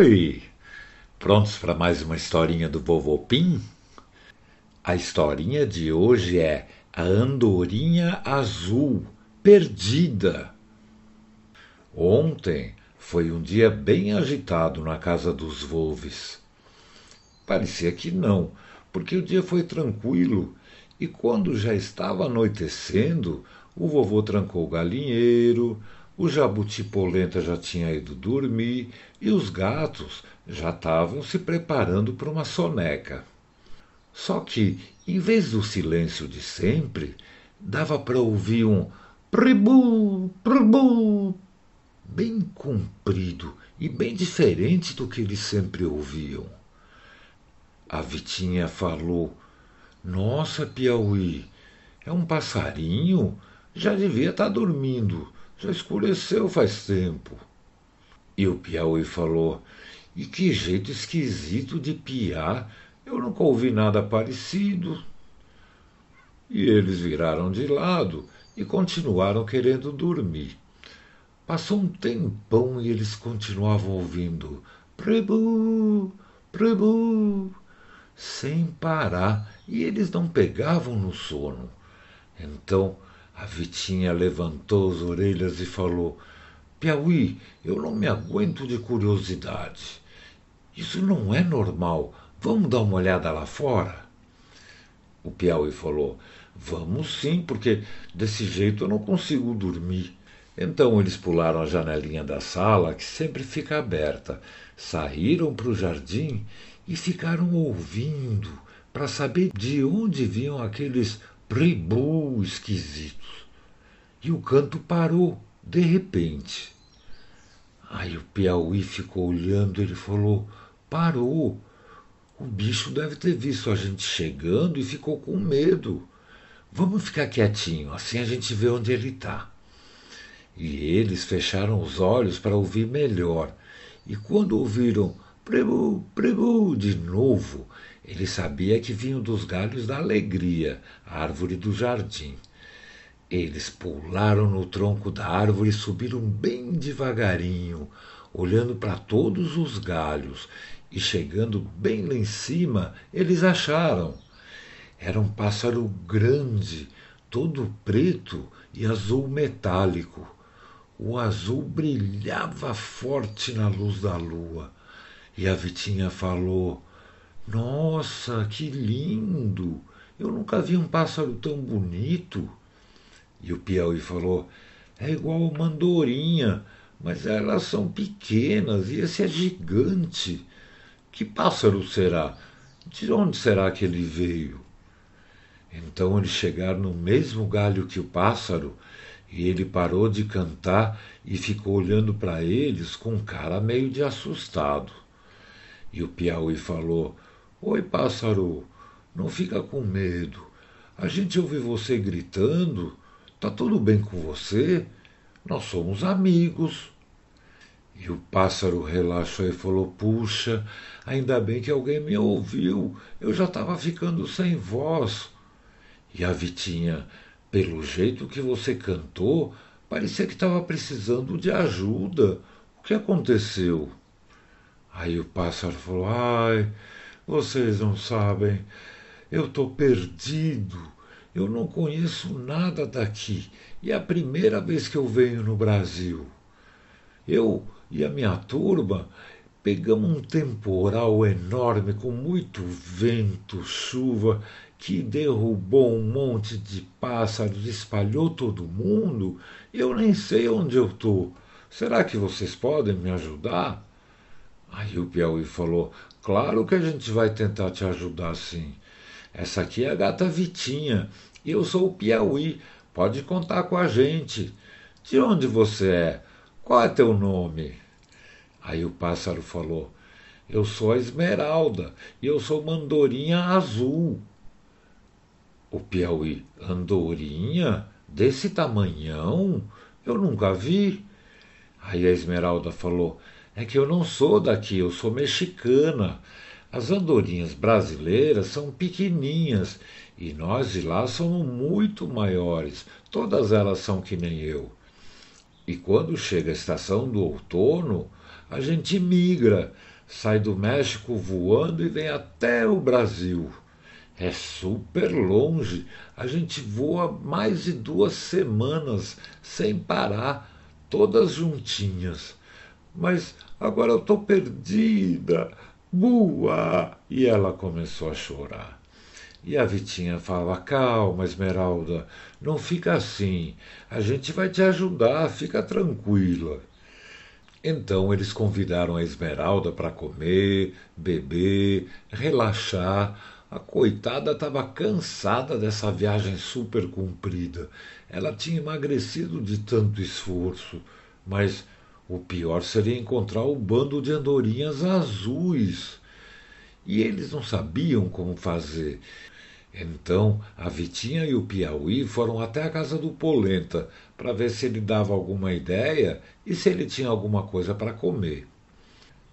Oi! Prontos para mais uma historinha do Vovô Pim? A historinha de hoje é A Andorinha Azul Perdida. Ontem foi um dia bem agitado na casa dos Volves. Parecia que não, porque o dia foi tranquilo e quando já estava anoitecendo, o vovô trancou o galinheiro, o jabuti polenta já tinha ido dormir e os gatos já estavam se preparando para uma soneca. Só que, em vez do silêncio de sempre, dava para ouvir um pribu, pribu, bem comprido e bem diferente do que eles sempre ouviam. A Vitinha falou: Nossa, Piauí, é um passarinho? Já devia estar tá dormindo. Já escureceu faz tempo. E o Piauí falou: E que jeito esquisito de piar. Eu nunca ouvi nada parecido. E eles viraram de lado e continuaram querendo dormir. Passou um tempão e eles continuavam ouvindo prebu, prebu, sem parar, e eles não pegavam no sono. Então a Vitinha levantou as orelhas e falou: Piauí, eu não me aguento de curiosidade. Isso não é normal. Vamos dar uma olhada lá fora? O Piauí falou: Vamos sim, porque desse jeito eu não consigo dormir. Então eles pularam a janelinha da sala, que sempre fica aberta, saíram para o jardim e ficaram ouvindo para saber de onde vinham aqueles pribu esquisitos. E o canto parou, de repente. Aí o Piauí ficou olhando, ele falou: parou. O bicho deve ter visto a gente chegando e ficou com medo. Vamos ficar quietinho, assim a gente vê onde ele está. E eles fecharam os olhos para ouvir melhor. E quando ouviram prebu, prebu de novo, ele sabia que vinham dos galhos da alegria, a árvore do jardim. Eles pularam no tronco da árvore e subiram bem devagarinho, olhando para todos os galhos, e chegando bem lá em cima, eles acharam era um pássaro grande, todo preto e azul metálico. O azul brilhava forte na luz da lua. E a Vitinha falou: Nossa, que lindo! Eu nunca vi um pássaro tão bonito. E o Piauí falou: É igual uma andorinha, mas elas são pequenas e esse é gigante. Que pássaro será? De onde será que ele veio? Então eles chegaram no mesmo galho que o pássaro, e ele parou de cantar e ficou olhando para eles com cara meio de assustado. E o Piauí falou: Oi, pássaro, não fica com medo. A gente ouve você gritando. Tá tudo bem com você? Nós somos amigos. E o pássaro relaxou e falou: Puxa, ainda bem que alguém me ouviu. Eu já estava ficando sem voz. E a Vitinha, pelo jeito que você cantou, parecia que estava precisando de ajuda. O que aconteceu? Aí o pássaro falou: Ai, vocês não sabem, eu estou perdido. Eu não conheço nada daqui e é a primeira vez que eu venho no Brasil. Eu e a minha turma pegamos um temporal enorme com muito vento, chuva que derrubou um monte de pássaros, espalhou todo mundo, eu nem sei onde eu estou. Será que vocês podem me ajudar? Aí o Piauí falou: Claro que a gente vai tentar te ajudar sim. Essa aqui é a gata Vitinha. E eu sou o Piauí. Pode contar com a gente. De onde você é? Qual é teu nome? Aí o pássaro falou: Eu sou a Esmeralda e eu sou mandorinha azul. O Piauí, andorinha? Desse tamanhão? Eu nunca vi. Aí a Esmeralda falou: É que eu não sou daqui, eu sou mexicana. As andorinhas brasileiras são pequeninhas e nós de lá somos muito maiores. Todas elas são que nem eu. E quando chega a estação do outono, a gente migra. sai do México voando e vem até o Brasil. É super longe. A gente voa mais de duas semanas sem parar, todas juntinhas. Mas agora eu estou perdida. Boa! E ela começou a chorar. E a Vitinha falava: Calma, Esmeralda, não fica assim. A gente vai te ajudar, fica tranquila. Então eles convidaram a Esmeralda para comer, beber, relaxar. A coitada estava cansada dessa viagem super comprida. Ela tinha emagrecido de tanto esforço, mas o pior seria encontrar o bando de andorinhas azuis. E eles não sabiam como fazer. Então a Vitinha e o Piauí foram até a casa do Polenta para ver se ele dava alguma ideia e se ele tinha alguma coisa para comer.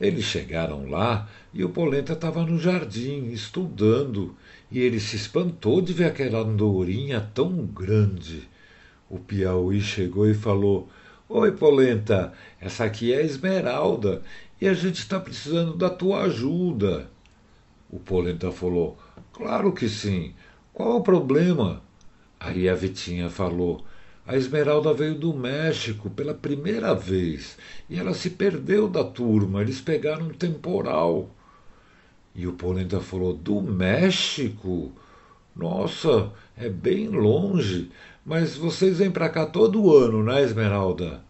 Eles chegaram lá e o Polenta estava no jardim, estudando, e ele se espantou de ver aquela andorinha tão grande. O Piauí chegou e falou: Oi, Polenta, essa aqui é a Esmeralda e a gente está precisando da tua ajuda. O Polenta falou: Claro que sim. Qual o problema? Aí a Vitinha falou: A Esmeralda veio do México pela primeira vez e ela se perdeu da turma. Eles pegaram um temporal. E o Polenta falou: Do México? Nossa, é bem longe. Mas vocês vêm para cá todo ano, né, Esmeralda?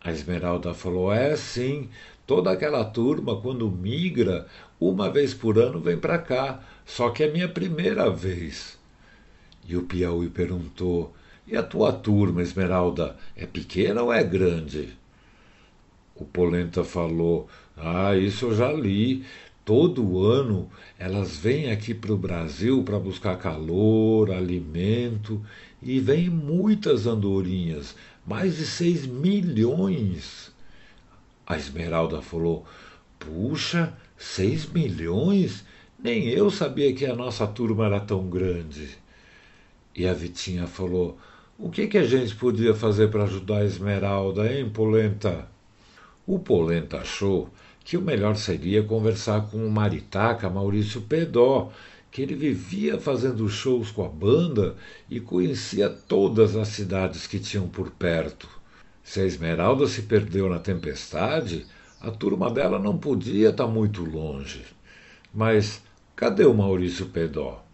A Esmeralda falou: É sim. Toda aquela turma, quando migra, uma vez por ano vem para cá, só que é minha primeira vez. E o Piauí perguntou: E a tua turma, Esmeralda, é pequena ou é grande? O Polenta falou: Ah, isso eu já li. Todo ano elas vêm aqui para o Brasil para buscar calor, alimento, e vêm muitas andorinhas, mais de seis milhões. A Esmeralda falou: Puxa, seis milhões? Nem eu sabia que a nossa turma era tão grande. E a Vitinha falou: O que, que a gente podia fazer para ajudar a Esmeralda, hein, Polenta? O Polenta achou que o melhor seria conversar com o maritaca Maurício Pedó, que ele vivia fazendo shows com a banda e conhecia todas as cidades que tinham por perto. Se a Esmeralda se perdeu na tempestade, a turma dela não podia estar tá muito longe. Mas cadê o Maurício Pedó?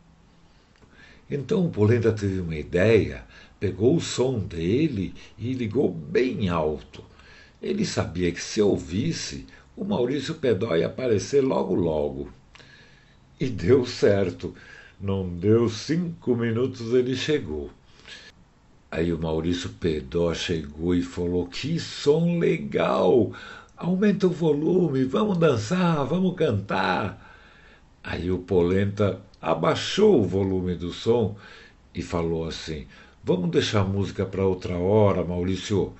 Então o Polenta teve uma ideia, pegou o som dele e ligou bem alto. Ele sabia que se ouvisse, o Maurício Pedó ia aparecer logo logo. E deu certo. Não deu cinco minutos ele chegou. Aí o Maurício Pedó chegou e falou: Que som legal! Aumenta o volume, vamos dançar, vamos cantar. Aí o Polenta abaixou o volume do som e falou assim: Vamos deixar a música para outra hora, Maurício.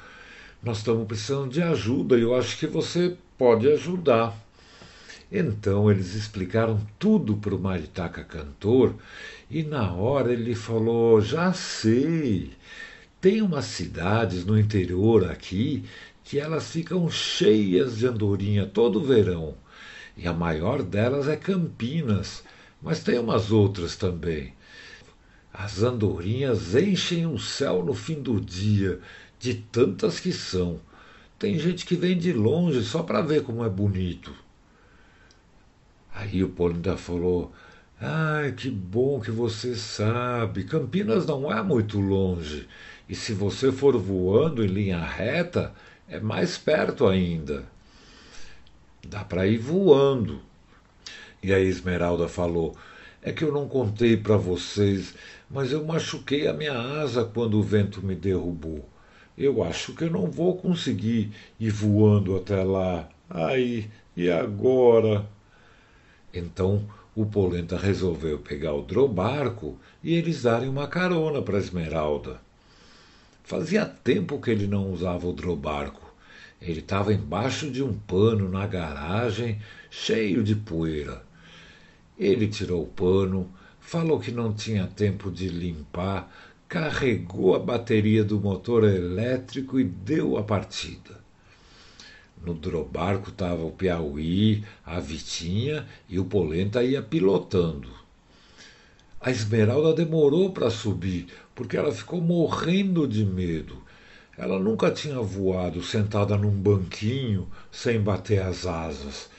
Nós estamos precisando de ajuda e eu acho que você pode ajudar. Então eles explicaram tudo para o Maritaca cantor e na hora ele falou: Já sei, tem umas cidades no interior aqui que elas ficam cheias de andorinha todo verão. E a maior delas é Campinas, mas tem umas outras também. As andorinhas enchem o céu no fim do dia, de tantas que são. Tem gente que vem de longe só para ver como é bonito. Aí o Polida falou: Ai, que bom que você sabe. Campinas não é muito longe. E se você for voando em linha reta, é mais perto ainda. Dá para ir voando. E a Esmeralda falou: É que eu não contei para vocês, mas eu machuquei a minha asa quando o vento me derrubou. Eu acho que eu não vou conseguir ir voando até lá. Ai, e agora? Então o Polenta resolveu pegar o drobarco e eles darem uma carona para Esmeralda. Fazia tempo que ele não usava o drobarco. Ele estava embaixo de um pano na garagem, cheio de poeira. Ele tirou o pano, falou que não tinha tempo de limpar, carregou a bateria do motor elétrico e deu a partida. No drobarco estava o Piauí, a Vitinha e o Polenta ia pilotando. A Esmeralda demorou para subir, porque ela ficou morrendo de medo. Ela nunca tinha voado sentada num banquinho sem bater as asas.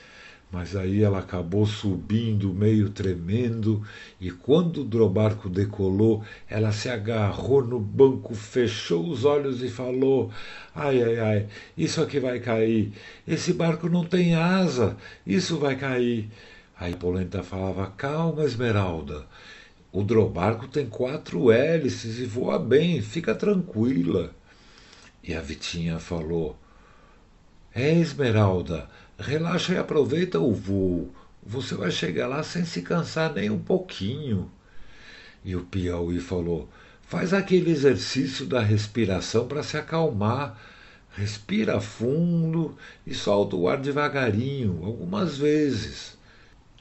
Mas aí ela acabou subindo, meio tremendo, e quando o drobarco decolou, ela se agarrou no banco, fechou os olhos e falou: Ai, ai, ai, isso aqui vai cair. Esse barco não tem asa, isso vai cair. Aí Polenta falava: Calma, Esmeralda. O drobarco tem quatro hélices e voa bem, fica tranquila. E a Vitinha falou: É, Esmeralda, relaxa e aproveita o voo. Você vai chegar lá sem se cansar nem um pouquinho. E o Piauí falou: Faz aquele exercício da respiração para se acalmar. Respira fundo e solta o ar devagarinho, algumas vezes.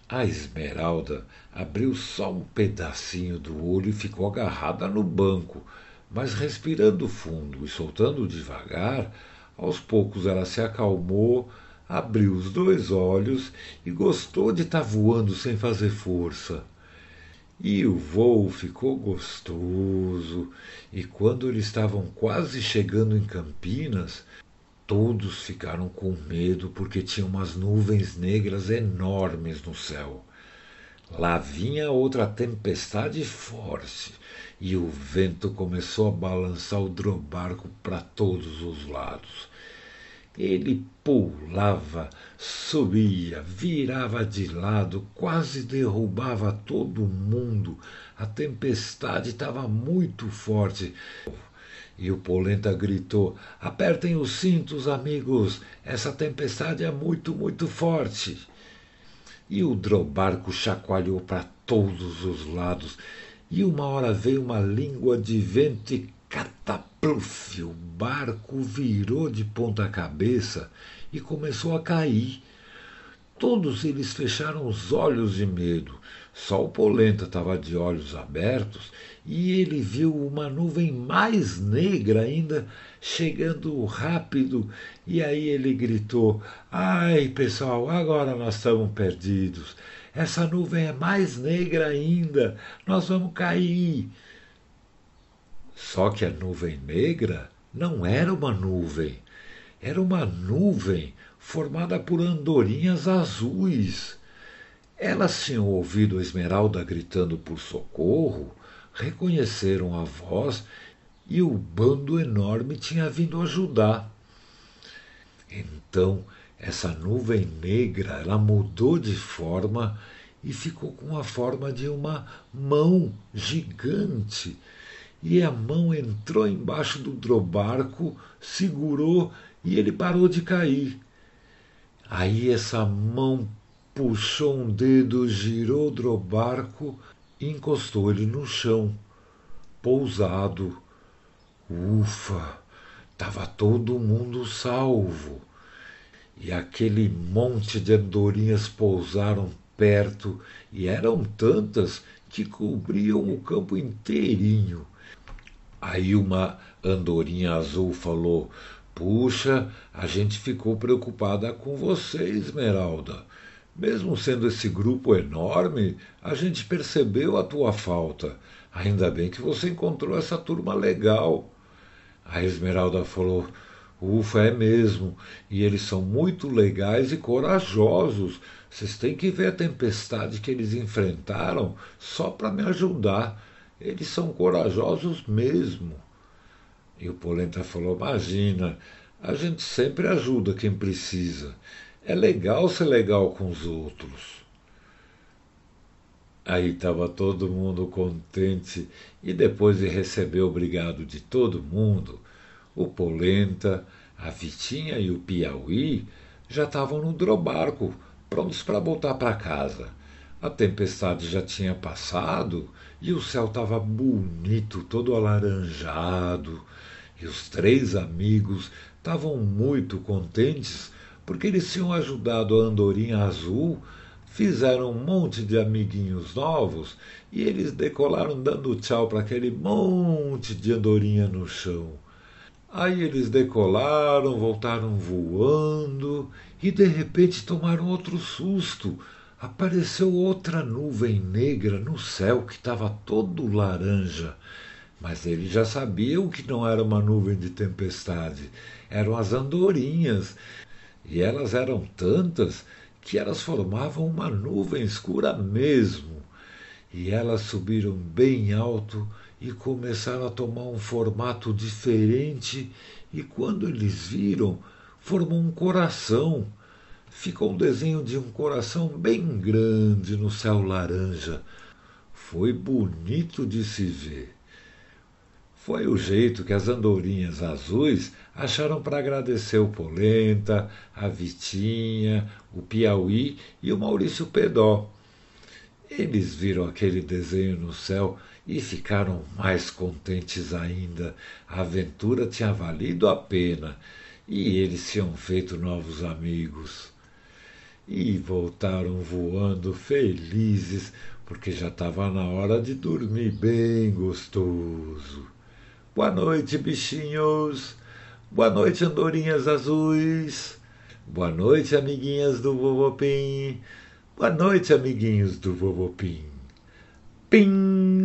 A Esmeralda abriu só um pedacinho do olho e ficou agarrada no banco, mas respirando fundo e soltando devagar, aos poucos ela se acalmou, abriu os dois olhos e gostou de estar tá voando sem fazer força. E o voo ficou gostoso, e quando eles estavam quase chegando em Campinas, Todos ficaram com medo porque tinha umas nuvens negras enormes no céu. Lá vinha outra tempestade forte e o vento começou a balançar o drobarco para todos os lados. Ele pulava, subia, virava de lado, quase derrubava todo mundo. A tempestade estava muito forte. E o Polenta gritou: Apertem os cintos, amigos, essa tempestade é muito, muito forte. E o drobarco chacoalhou para todos os lados, e uma hora veio uma língua de vento e catapluf, o barco virou de ponta cabeça e começou a cair. Todos eles fecharam os olhos de medo. Só o Polenta estava de olhos abertos e ele viu uma nuvem mais negra ainda chegando rápido. E aí ele gritou: Ai, pessoal, agora nós estamos perdidos. Essa nuvem é mais negra ainda, nós vamos cair. Só que a nuvem negra não era uma nuvem, era uma nuvem formada por andorinhas azuis. Elas tinham ouvido Esmeralda gritando por socorro, reconheceram a voz e o bando enorme tinha vindo ajudar. Então, essa nuvem negra, ela mudou de forma e ficou com a forma de uma mão gigante. E a mão entrou embaixo do drobarco, segurou e ele parou de cair. Aí essa mão puxou um dedo, girou o drobarco e encostou ele no chão, pousado. Ufa! Estava todo mundo salvo. E aquele monte de andorinhas pousaram perto, e eram tantas que cobriam o campo inteirinho. Aí uma andorinha azul falou: Puxa, a gente ficou preocupada com você, Esmeralda. Mesmo sendo esse grupo enorme, a gente percebeu a tua falta. Ainda bem que você encontrou essa turma legal. A Esmeralda falou: Ufa, é mesmo. E eles são muito legais e corajosos. Vocês têm que ver a tempestade que eles enfrentaram só para me ajudar. Eles são corajosos mesmo. E o Polenta falou: Imagina, a gente sempre ajuda quem precisa. É legal ser legal com os outros. Aí estava todo mundo contente e depois de receber obrigado de todo mundo, o Polenta, a Vitinha e o Piauí já estavam no drobarco, prontos para voltar para casa. A tempestade já tinha passado e o céu estava bonito, todo alaranjado, e os três amigos estavam muito contentes porque eles tinham ajudado a Andorinha Azul, fizeram um monte de amiguinhos novos e eles decolaram dando tchau para aquele monte de andorinha no chão. Aí eles decolaram, voltaram voando e de repente tomaram outro susto. Apareceu outra nuvem negra no céu que estava todo laranja. Mas eles já sabiam que não era uma nuvem de tempestade, eram as andorinhas. E elas eram tantas que elas formavam uma nuvem escura mesmo. E elas subiram bem alto e começaram a tomar um formato diferente. E quando eles viram, formou um coração. Ficou um desenho de um coração bem grande no céu laranja. Foi bonito de se ver. Foi o jeito que as andorinhas azuis acharam para agradecer o Polenta, a Vitinha, o Piauí e o Maurício Pedó. Eles viram aquele desenho no céu e ficaram mais contentes ainda. A aventura tinha valido a pena e eles tinham feito novos amigos. E voltaram voando felizes, porque já estava na hora de dormir bem gostoso. Boa noite, bichinhos. Boa noite, andorinhas azuis. Boa noite, amiguinhas do Vovô Pim. Boa noite, amiguinhos do Vovô Pim. Pim!